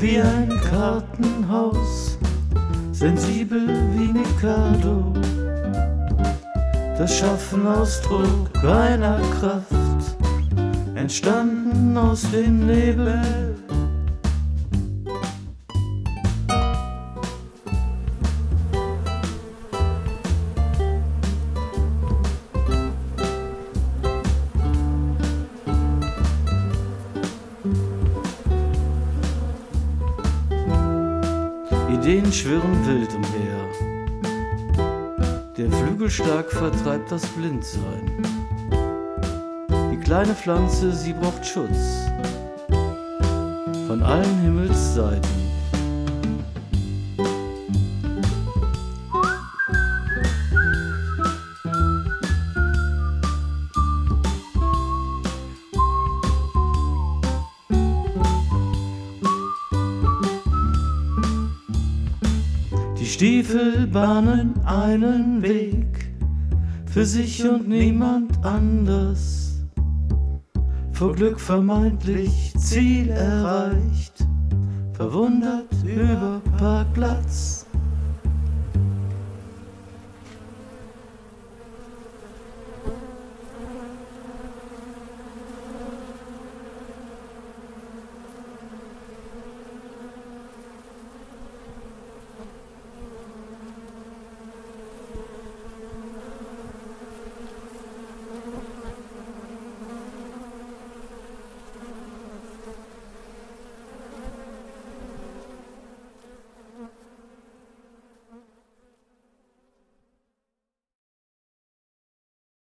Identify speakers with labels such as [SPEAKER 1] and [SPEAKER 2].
[SPEAKER 1] wie ein Kartenhaus, sensibel wie Mikado. Das Schaffen Ausdruck einer Kraft, entstanden aus dem Nebel. Ideen schwirren wild umher. Der Flügelschlag vertreibt das Blindsein. Die kleine Pflanze, sie braucht Schutz von allen Himmelsseiten. Stiefel bahnen einen Weg für sich und niemand anders. Vor Glück vermeintlich Ziel erreicht, verwundert über Parkplatz.